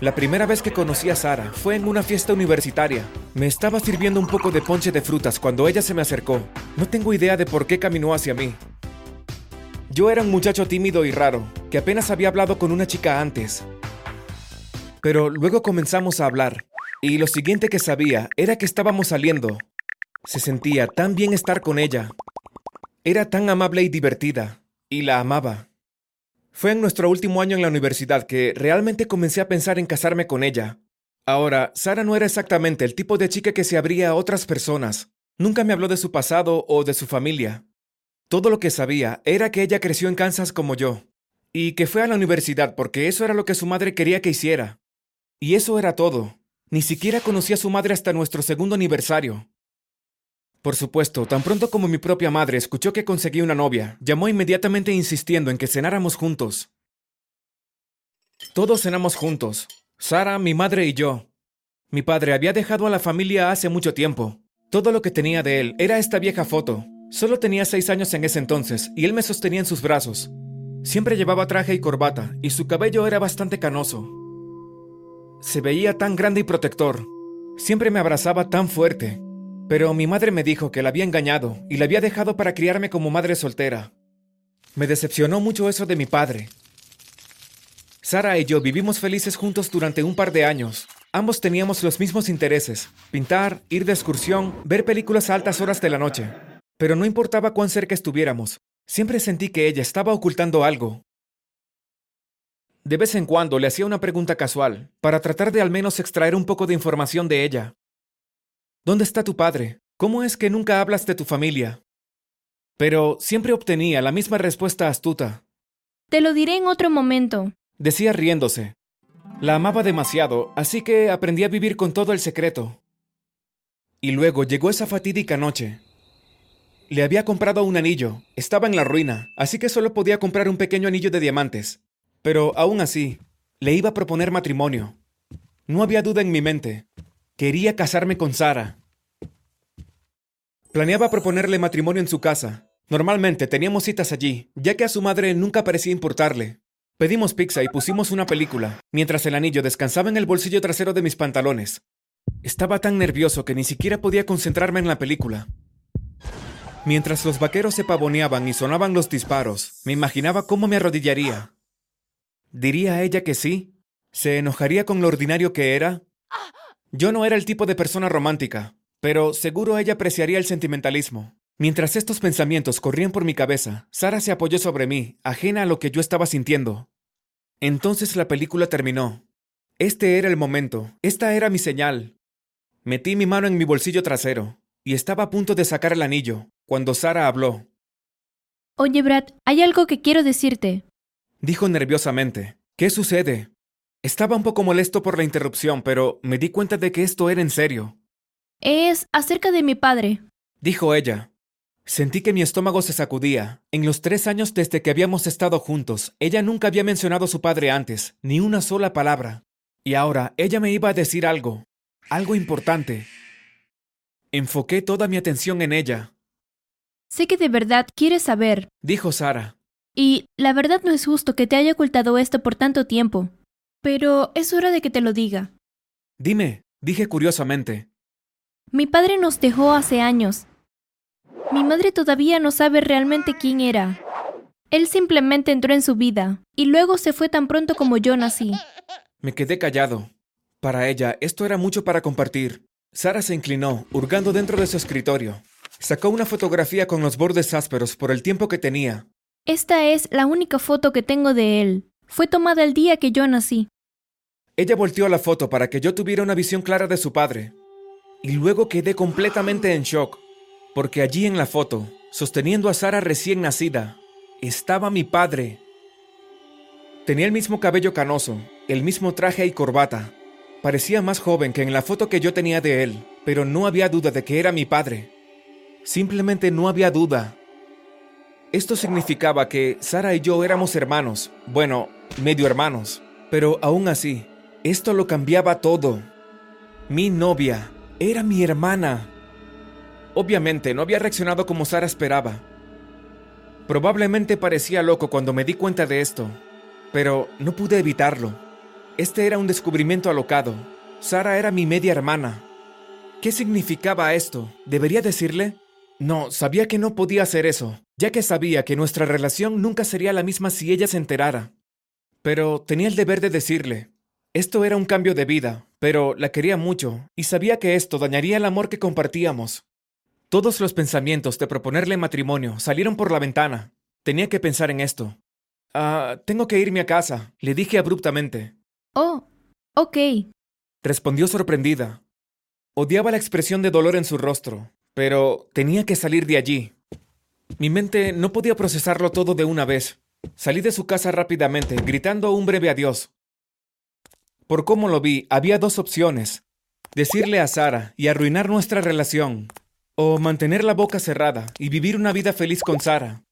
La primera vez que conocí a Sara fue en una fiesta universitaria. Me estaba sirviendo un poco de ponche de frutas cuando ella se me acercó. No tengo idea de por qué caminó hacia mí. Yo era un muchacho tímido y raro, que apenas había hablado con una chica antes. Pero luego comenzamos a hablar, y lo siguiente que sabía era que estábamos saliendo. Se sentía tan bien estar con ella. Era tan amable y divertida, y la amaba. Fue en nuestro último año en la universidad que realmente comencé a pensar en casarme con ella. Ahora, Sara no era exactamente el tipo de chica que se abría a otras personas. Nunca me habló de su pasado o de su familia. Todo lo que sabía era que ella creció en Kansas como yo, y que fue a la universidad porque eso era lo que su madre quería que hiciera. Y eso era todo. Ni siquiera conocí a su madre hasta nuestro segundo aniversario. Por supuesto, tan pronto como mi propia madre escuchó que conseguí una novia, llamó inmediatamente insistiendo en que cenáramos juntos. Todos cenamos juntos, Sara, mi madre y yo. Mi padre había dejado a la familia hace mucho tiempo. Todo lo que tenía de él era esta vieja foto. Solo tenía seis años en ese entonces y él me sostenía en sus brazos. Siempre llevaba traje y corbata y su cabello era bastante canoso. Se veía tan grande y protector. Siempre me abrazaba tan fuerte. Pero mi madre me dijo que la había engañado y la había dejado para criarme como madre soltera. Me decepcionó mucho eso de mi padre. Sara y yo vivimos felices juntos durante un par de años. Ambos teníamos los mismos intereses, pintar, ir de excursión, ver películas a altas horas de la noche. Pero no importaba cuán cerca estuviéramos, siempre sentí que ella estaba ocultando algo. De vez en cuando le hacía una pregunta casual, para tratar de al menos extraer un poco de información de ella. ¿Dónde está tu padre? ¿Cómo es que nunca hablas de tu familia? Pero siempre obtenía la misma respuesta astuta. Te lo diré en otro momento. Decía riéndose. La amaba demasiado, así que aprendí a vivir con todo el secreto. Y luego llegó esa fatídica noche. Le había comprado un anillo, estaba en la ruina, así que solo podía comprar un pequeño anillo de diamantes. Pero aún así, le iba a proponer matrimonio. No había duda en mi mente. Quería casarme con Sara. Planeaba proponerle matrimonio en su casa. Normalmente teníamos citas allí, ya que a su madre nunca parecía importarle. Pedimos pizza y pusimos una película, mientras el anillo descansaba en el bolsillo trasero de mis pantalones. Estaba tan nervioso que ni siquiera podía concentrarme en la película. Mientras los vaqueros se pavoneaban y sonaban los disparos, me imaginaba cómo me arrodillaría. ¿Diría a ella que sí? ¿Se enojaría con lo ordinario que era? Yo no era el tipo de persona romántica, pero seguro ella apreciaría el sentimentalismo. Mientras estos pensamientos corrían por mi cabeza, Sara se apoyó sobre mí, ajena a lo que yo estaba sintiendo. Entonces la película terminó. Este era el momento, esta era mi señal. Metí mi mano en mi bolsillo trasero y estaba a punto de sacar el anillo, cuando Sara habló. Oye, Brad, hay algo que quiero decirte. Dijo nerviosamente. ¿Qué sucede? Estaba un poco molesto por la interrupción, pero me di cuenta de que esto era en serio. Es acerca de mi padre. Dijo ella. Sentí que mi estómago se sacudía. En los tres años desde que habíamos estado juntos, ella nunca había mencionado a su padre antes, ni una sola palabra. Y ahora ella me iba a decir algo, algo importante. Enfoqué toda mi atención en ella. Sé que de verdad quieres saber. Dijo Sara. Y la verdad no es justo que te haya ocultado esto por tanto tiempo. Pero es hora de que te lo diga. Dime, dije curiosamente. Mi padre nos dejó hace años. Mi madre todavía no sabe realmente quién era. Él simplemente entró en su vida, y luego se fue tan pronto como yo nací. Me quedé callado. Para ella, esto era mucho para compartir. Sara se inclinó, hurgando dentro de su escritorio. Sacó una fotografía con los bordes ásperos por el tiempo que tenía. Esta es la única foto que tengo de él. Fue tomada el día que yo nací. Ella volteó la foto para que yo tuviera una visión clara de su padre. Y luego quedé completamente en shock, porque allí en la foto, sosteniendo a Sara recién nacida, estaba mi padre. Tenía el mismo cabello canoso, el mismo traje y corbata. Parecía más joven que en la foto que yo tenía de él, pero no había duda de que era mi padre. Simplemente no había duda. Esto significaba que Sara y yo éramos hermanos, bueno, medio hermanos, pero aún así, esto lo cambiaba todo. Mi novia era mi hermana. Obviamente no había reaccionado como Sara esperaba. Probablemente parecía loco cuando me di cuenta de esto, pero no pude evitarlo. Este era un descubrimiento alocado. Sara era mi media hermana. ¿Qué significaba esto? ¿Debería decirle? No, sabía que no podía hacer eso, ya que sabía que nuestra relación nunca sería la misma si ella se enterara. Pero tenía el deber de decirle. Esto era un cambio de vida, pero la quería mucho, y sabía que esto dañaría el amor que compartíamos. Todos los pensamientos de proponerle matrimonio salieron por la ventana. Tenía que pensar en esto. Ah, tengo que irme a casa, le dije abruptamente. Oh, ok. Respondió sorprendida. Odiaba la expresión de dolor en su rostro, pero tenía que salir de allí. Mi mente no podía procesarlo todo de una vez. Salí de su casa rápidamente, gritando un breve adiós. Por cómo lo vi, había dos opciones. Decirle a Sara y arruinar nuestra relación, o mantener la boca cerrada y vivir una vida feliz con Sara.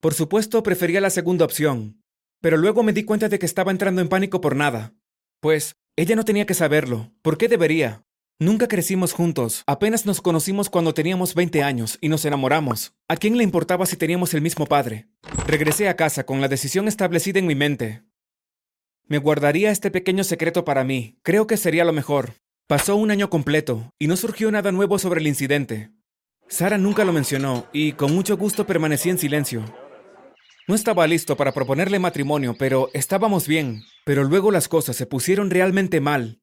Por supuesto, prefería la segunda opción, pero luego me di cuenta de que estaba entrando en pánico por nada. Pues, ella no tenía que saberlo. ¿Por qué debería? Nunca crecimos juntos, apenas nos conocimos cuando teníamos 20 años y nos enamoramos. ¿A quién le importaba si teníamos el mismo padre? Regresé a casa con la decisión establecida en mi mente. Me guardaría este pequeño secreto para mí, creo que sería lo mejor. Pasó un año completo y no surgió nada nuevo sobre el incidente. Sara nunca lo mencionó y con mucho gusto permanecí en silencio. No estaba listo para proponerle matrimonio, pero estábamos bien. Pero luego las cosas se pusieron realmente mal.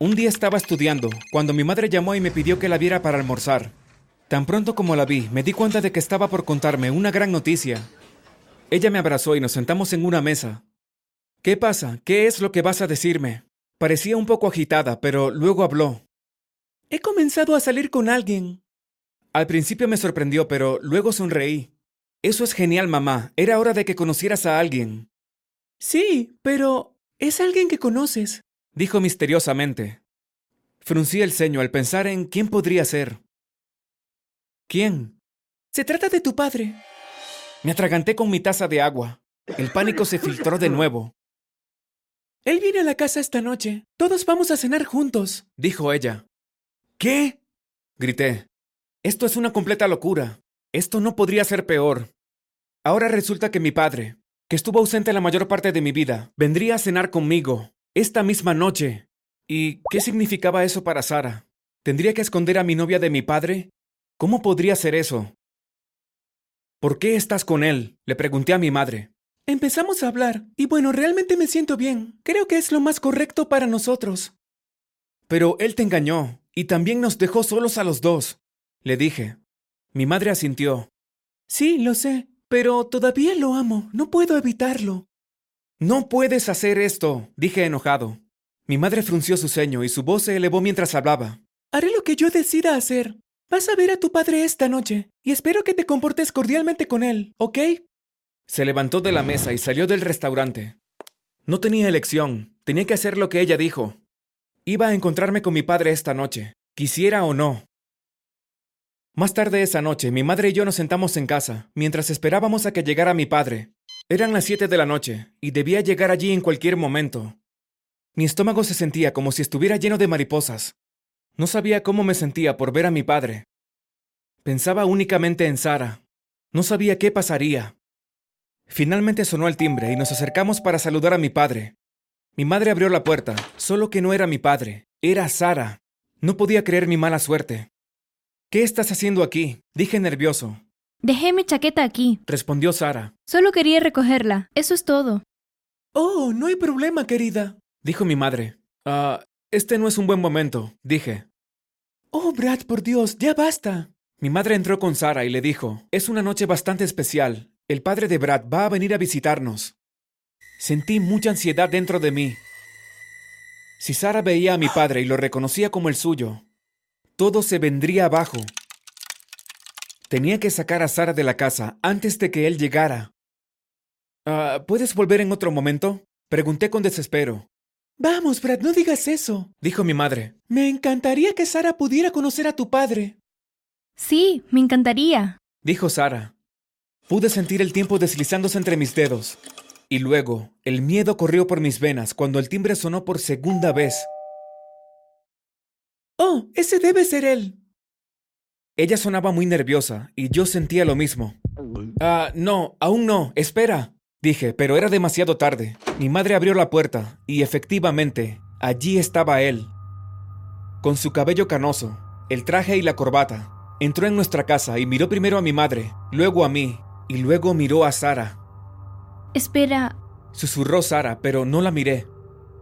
Un día estaba estudiando, cuando mi madre llamó y me pidió que la viera para almorzar. Tan pronto como la vi, me di cuenta de que estaba por contarme una gran noticia. Ella me abrazó y nos sentamos en una mesa. ¿Qué pasa? ¿Qué es lo que vas a decirme? Parecía un poco agitada, pero luego habló. He comenzado a salir con alguien. Al principio me sorprendió, pero luego sonreí. Eso es genial, mamá. Era hora de que conocieras a alguien. Sí, pero es alguien que conoces, dijo misteriosamente. Fruncí el ceño al pensar en quién podría ser. ¿Quién? Se trata de tu padre. Me atraganté con mi taza de agua. El pánico se filtró de nuevo. Él viene a la casa esta noche. Todos vamos a cenar juntos, dijo ella. ¿Qué? grité. Esto es una completa locura. Esto no podría ser peor. Ahora resulta que mi padre, que estuvo ausente la mayor parte de mi vida, vendría a cenar conmigo, esta misma noche. ¿Y qué significaba eso para Sara? ¿Tendría que esconder a mi novia de mi padre? ¿Cómo podría ser eso? ¿Por qué estás con él? Le pregunté a mi madre. Empezamos a hablar, y bueno, realmente me siento bien. Creo que es lo más correcto para nosotros. Pero él te engañó, y también nos dejó solos a los dos. Le dije. Mi madre asintió. Sí, lo sé, pero todavía lo amo, no puedo evitarlo. No puedes hacer esto, dije enojado. Mi madre frunció su ceño y su voz se elevó mientras hablaba. Haré lo que yo decida hacer. Vas a ver a tu padre esta noche, y espero que te comportes cordialmente con él, ¿ok? Se levantó de la mesa y salió del restaurante. No tenía elección, tenía que hacer lo que ella dijo. Iba a encontrarme con mi padre esta noche, quisiera o no. Más tarde esa noche, mi madre y yo nos sentamos en casa, mientras esperábamos a que llegara mi padre. Eran las siete de la noche, y debía llegar allí en cualquier momento. Mi estómago se sentía como si estuviera lleno de mariposas. No sabía cómo me sentía por ver a mi padre. Pensaba únicamente en Sara. No sabía qué pasaría. Finalmente sonó el timbre y nos acercamos para saludar a mi padre. Mi madre abrió la puerta, solo que no era mi padre, era Sara. No podía creer mi mala suerte. ¿Qué estás haciendo aquí? Dije nervioso. Dejé mi chaqueta aquí, respondió Sara. Solo quería recogerla, eso es todo. Oh, no hay problema, querida, dijo mi madre. Ah, este no es un buen momento, dije. Oh, Brad, por Dios, ya basta. Mi madre entró con Sara y le dijo, es una noche bastante especial. El padre de Brad va a venir a visitarnos. Sentí mucha ansiedad dentro de mí. Si Sara veía a mi padre y lo reconocía como el suyo, todo se vendría abajo. Tenía que sacar a Sara de la casa antes de que él llegara. Ah, ¿Puedes volver en otro momento? Pregunté con desespero. Vamos, Brad, no digas eso, dijo mi madre. Me encantaría que Sara pudiera conocer a tu padre. Sí, me encantaría, dijo Sara. Pude sentir el tiempo deslizándose entre mis dedos. Y luego, el miedo corrió por mis venas cuando el timbre sonó por segunda vez. Oh, ese debe ser él. Ella sonaba muy nerviosa y yo sentía lo mismo. Ah, no, aún no, espera, Dije, pero era demasiado tarde. Mi madre abrió la puerta y efectivamente, allí estaba él. Con su cabello canoso, el traje y la corbata. Entró en nuestra casa y miró primero a mi madre, luego a mí, y luego miró a Sara. Espera, Susurró Sara, pero no la miré.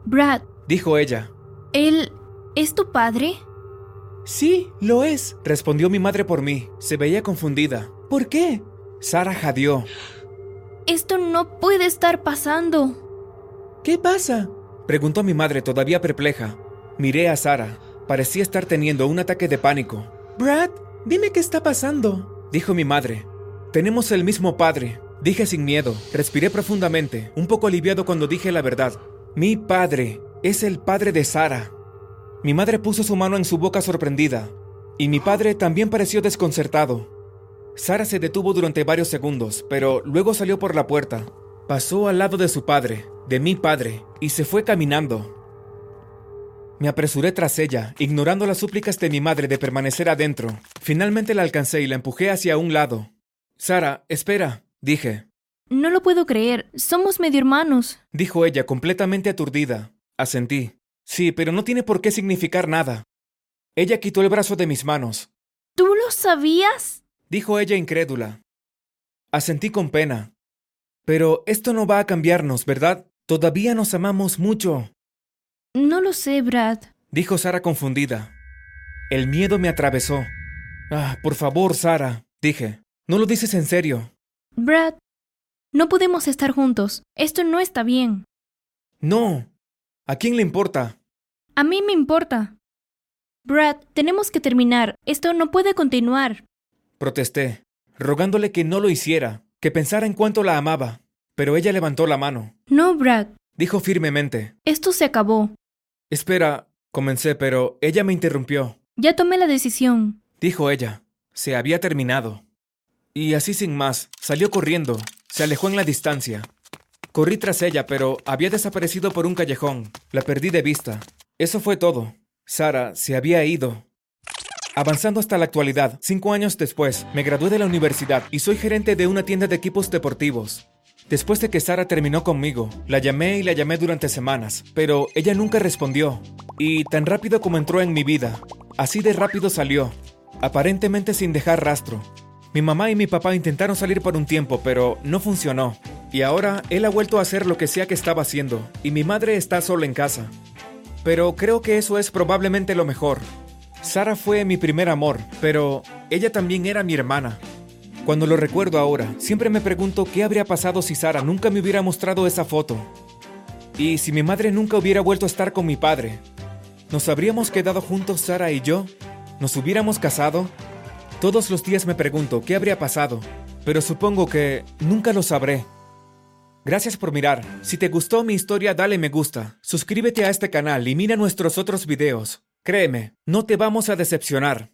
Brad, Dijo ella. ¿él es tu padre? Sí, lo es, respondió mi madre por mí. Se veía confundida. ¿Por qué? Sara jadeó. Esto no puede estar pasando. ¿Qué pasa? Preguntó mi madre todavía perpleja. Miré a Sara. Parecía estar teniendo un ataque de pánico. Brad, dime qué está pasando, dijo mi madre. Tenemos el mismo padre, dije sin miedo. Respiré profundamente, un poco aliviado cuando dije la verdad. Mi padre es el padre de Sara. Mi madre puso su mano en su boca sorprendida, y mi padre también pareció desconcertado. Sara se detuvo durante varios segundos, pero luego salió por la puerta. Pasó al lado de su padre, de mi padre, y se fue caminando. Me apresuré tras ella, ignorando las súplicas de mi madre de permanecer adentro. Finalmente la alcancé y la empujé hacia un lado. Sara, espera, dije. No lo puedo creer. Somos medio hermanos. Dijo ella, completamente aturdida. Asentí. Sí, pero no tiene por qué significar nada. Ella quitó el brazo de mis manos. ¿Tú lo sabías? Dijo ella incrédula. Asentí con pena. Pero esto no va a cambiarnos, ¿verdad? Todavía nos amamos mucho. No lo sé, Brad. Dijo Sara confundida. El miedo me atravesó. Ah, por favor, Sara, dije. ¿No lo dices en serio? Brad, no podemos estar juntos. Esto no está bien. No. ¿A quién le importa? A mí me importa. Brad, tenemos que terminar. Esto no puede continuar. Protesté, rogándole que no lo hiciera, que pensara en cuánto la amaba. Pero ella levantó la mano. No, Brad. Dijo firmemente. Esto se acabó. Espera, comencé, pero ella me interrumpió. Ya tomé la decisión. Dijo ella. Se había terminado. Y así sin más, salió corriendo. Se alejó en la distancia. Corrí tras ella, pero había desaparecido por un callejón. La perdí de vista. Eso fue todo. Sara se había ido. Avanzando hasta la actualidad, cinco años después, me gradué de la universidad y soy gerente de una tienda de equipos deportivos. Después de que Sara terminó conmigo, la llamé y la llamé durante semanas, pero ella nunca respondió. Y tan rápido como entró en mi vida, así de rápido salió, aparentemente sin dejar rastro. Mi mamá y mi papá intentaron salir por un tiempo, pero no funcionó. Y ahora él ha vuelto a hacer lo que sea que estaba haciendo, y mi madre está sola en casa. Pero creo que eso es probablemente lo mejor. Sara fue mi primer amor, pero ella también era mi hermana. Cuando lo recuerdo ahora, siempre me pregunto qué habría pasado si Sara nunca me hubiera mostrado esa foto. Y si mi madre nunca hubiera vuelto a estar con mi padre. ¿Nos habríamos quedado juntos Sara y yo? ¿Nos hubiéramos casado? Todos los días me pregunto qué habría pasado, pero supongo que nunca lo sabré. Gracias por mirar. Si te gustó mi historia, dale me gusta. Suscríbete a este canal y mira nuestros otros videos. Créeme, no te vamos a decepcionar.